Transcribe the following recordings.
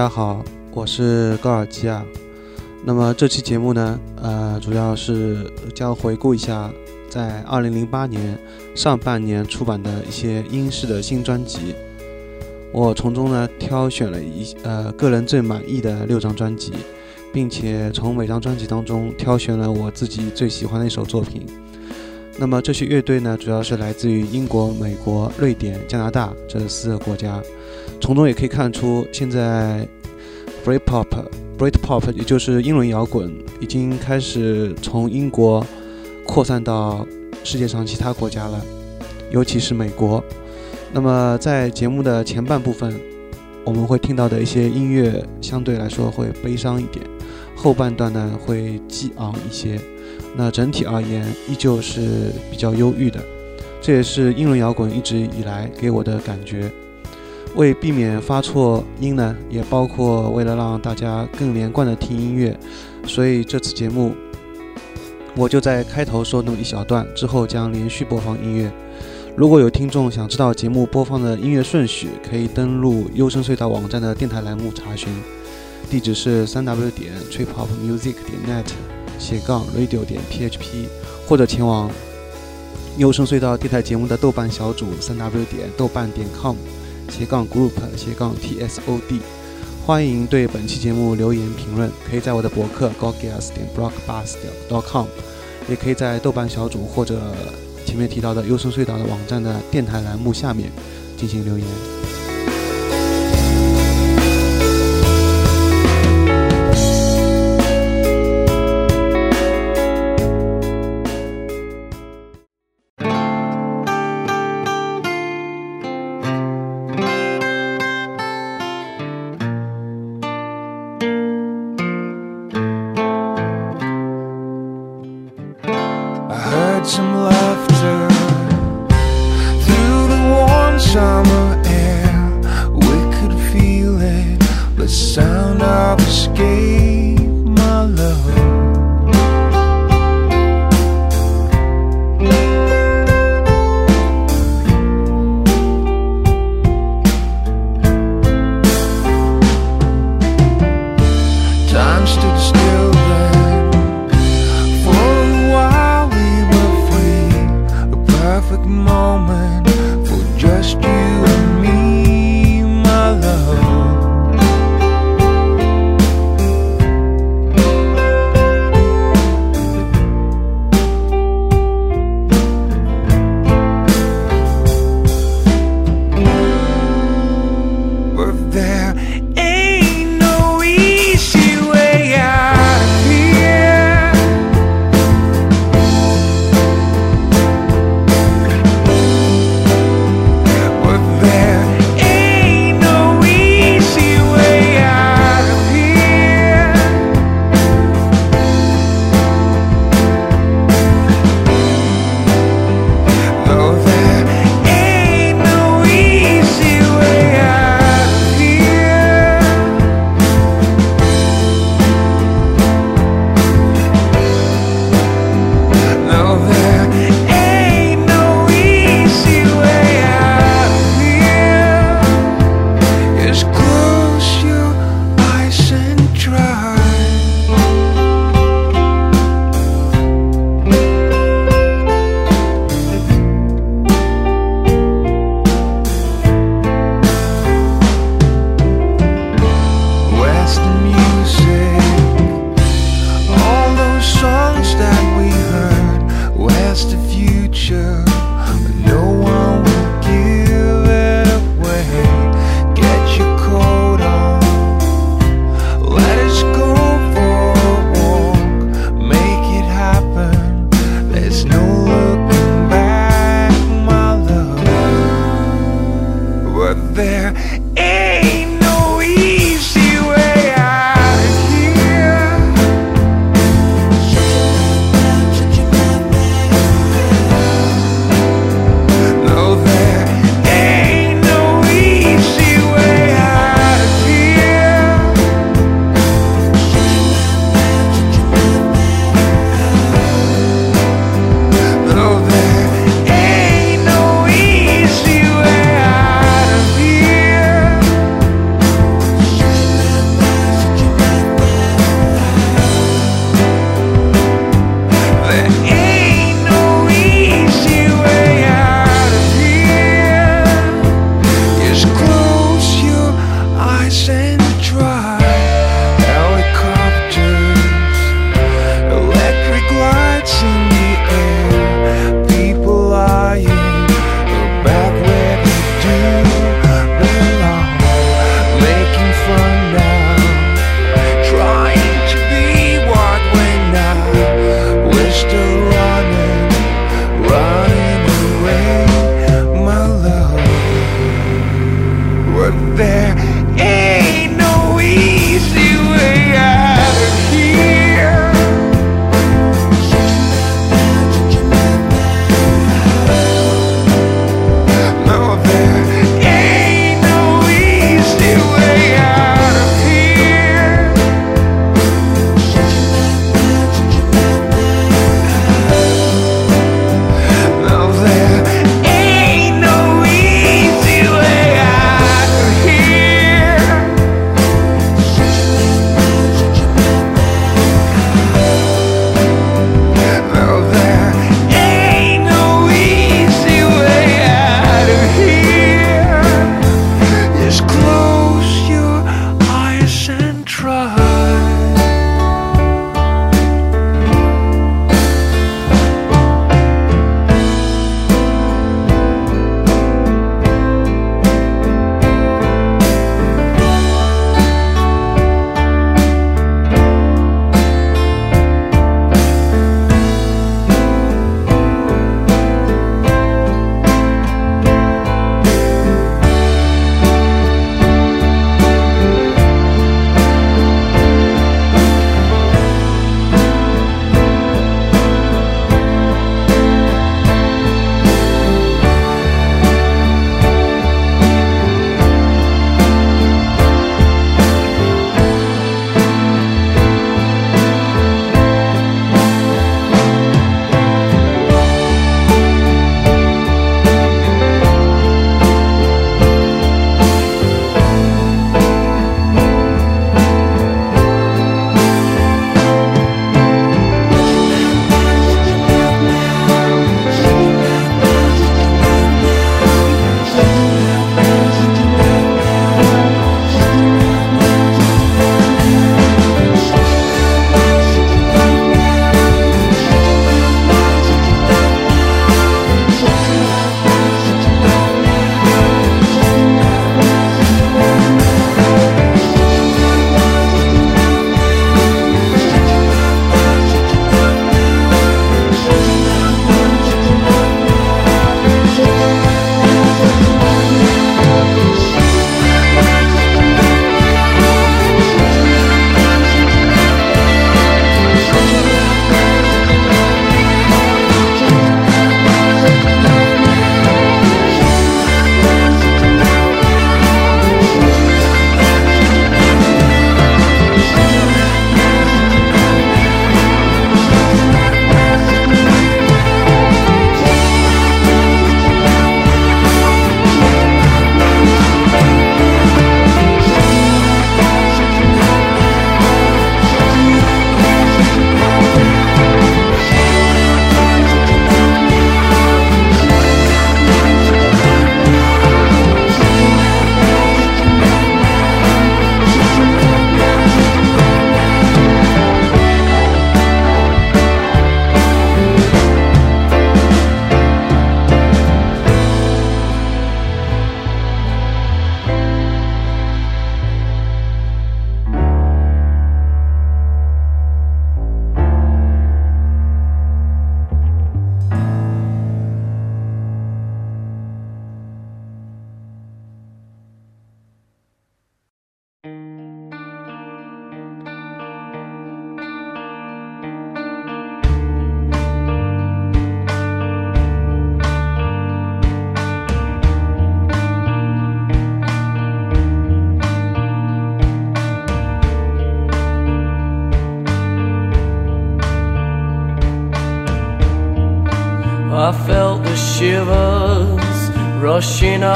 大家好，我是高尔基啊。那么这期节目呢，呃，主要是将回顾一下在2008年上半年出版的一些英式的新专辑。我从中呢挑选了一呃个人最满意的六张专辑，并且从每张专辑当中挑选了我自己最喜欢的一首作品。那么这些乐队呢，主要是来自于英国、美国、瑞典、加拿大这四个国家。从中也可以看出，现在 Britpop、Britpop 也就是英伦摇滚，已经开始从英国扩散到世界上其他国家了，尤其是美国。那么在节目的前半部分，我们会听到的一些音乐相对来说会悲伤一点，后半段呢会激昂一些。那整体而言，依旧是比较忧郁的，这也是英伦摇滚一直以来给我的感觉。为避免发错音呢，也包括为了让大家更连贯的听音乐，所以这次节目我就在开头说那么一小段，之后将连续播放音乐。如果有听众想知道节目播放的音乐顺序，可以登录优声隧道网站的电台栏目查询，地址是三 w 点 tripopmusic 点 net 斜杠 radio 点 php，或者前往优声隧道电台节目的豆瓣小组三 w 点豆瓣点 com。斜杠 group 斜杠 t s o d，欢迎对本期节目留言评论，可以在我的博客 gogas 点 blockbus 点 com，也可以在豆瓣小组或者前面提到的优声隧道的网站的电台栏目下面进行留言。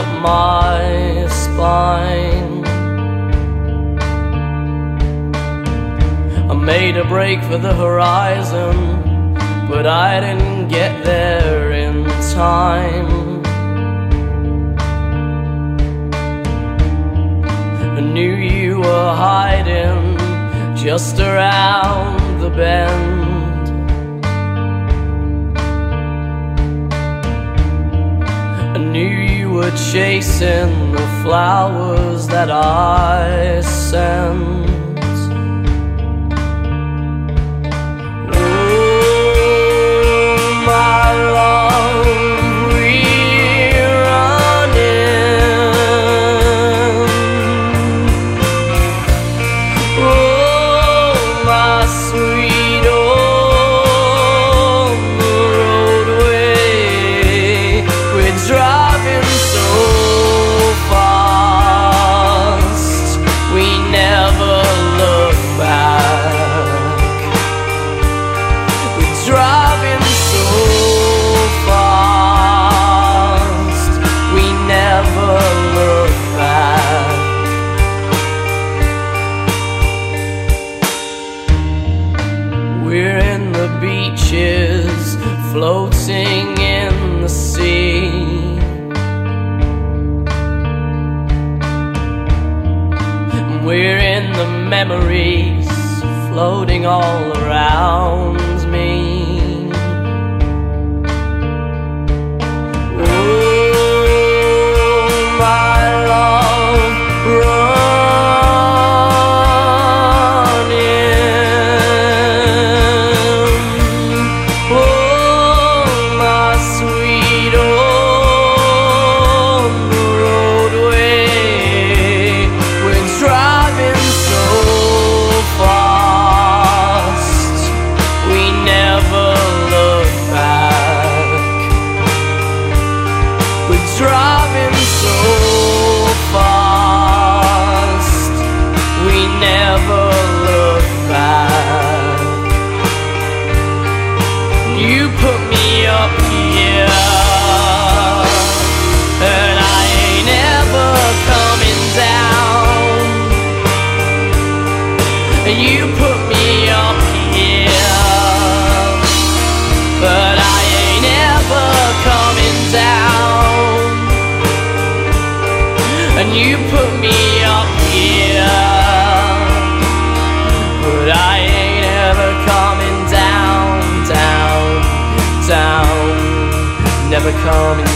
up my spine. I made a break for the horizon, but I didn't get there in time. I knew you were hiding just around the bend. I knew were chasing the flowers that I sent. Oh, my love. floating all around. coming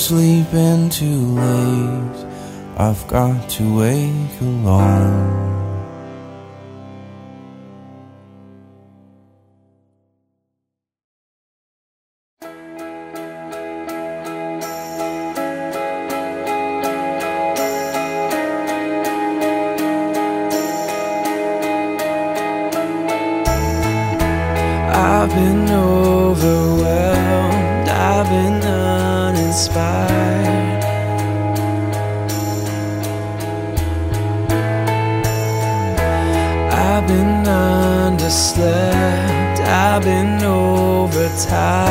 sleeping too late. I've got to wake alone. I've been overtired.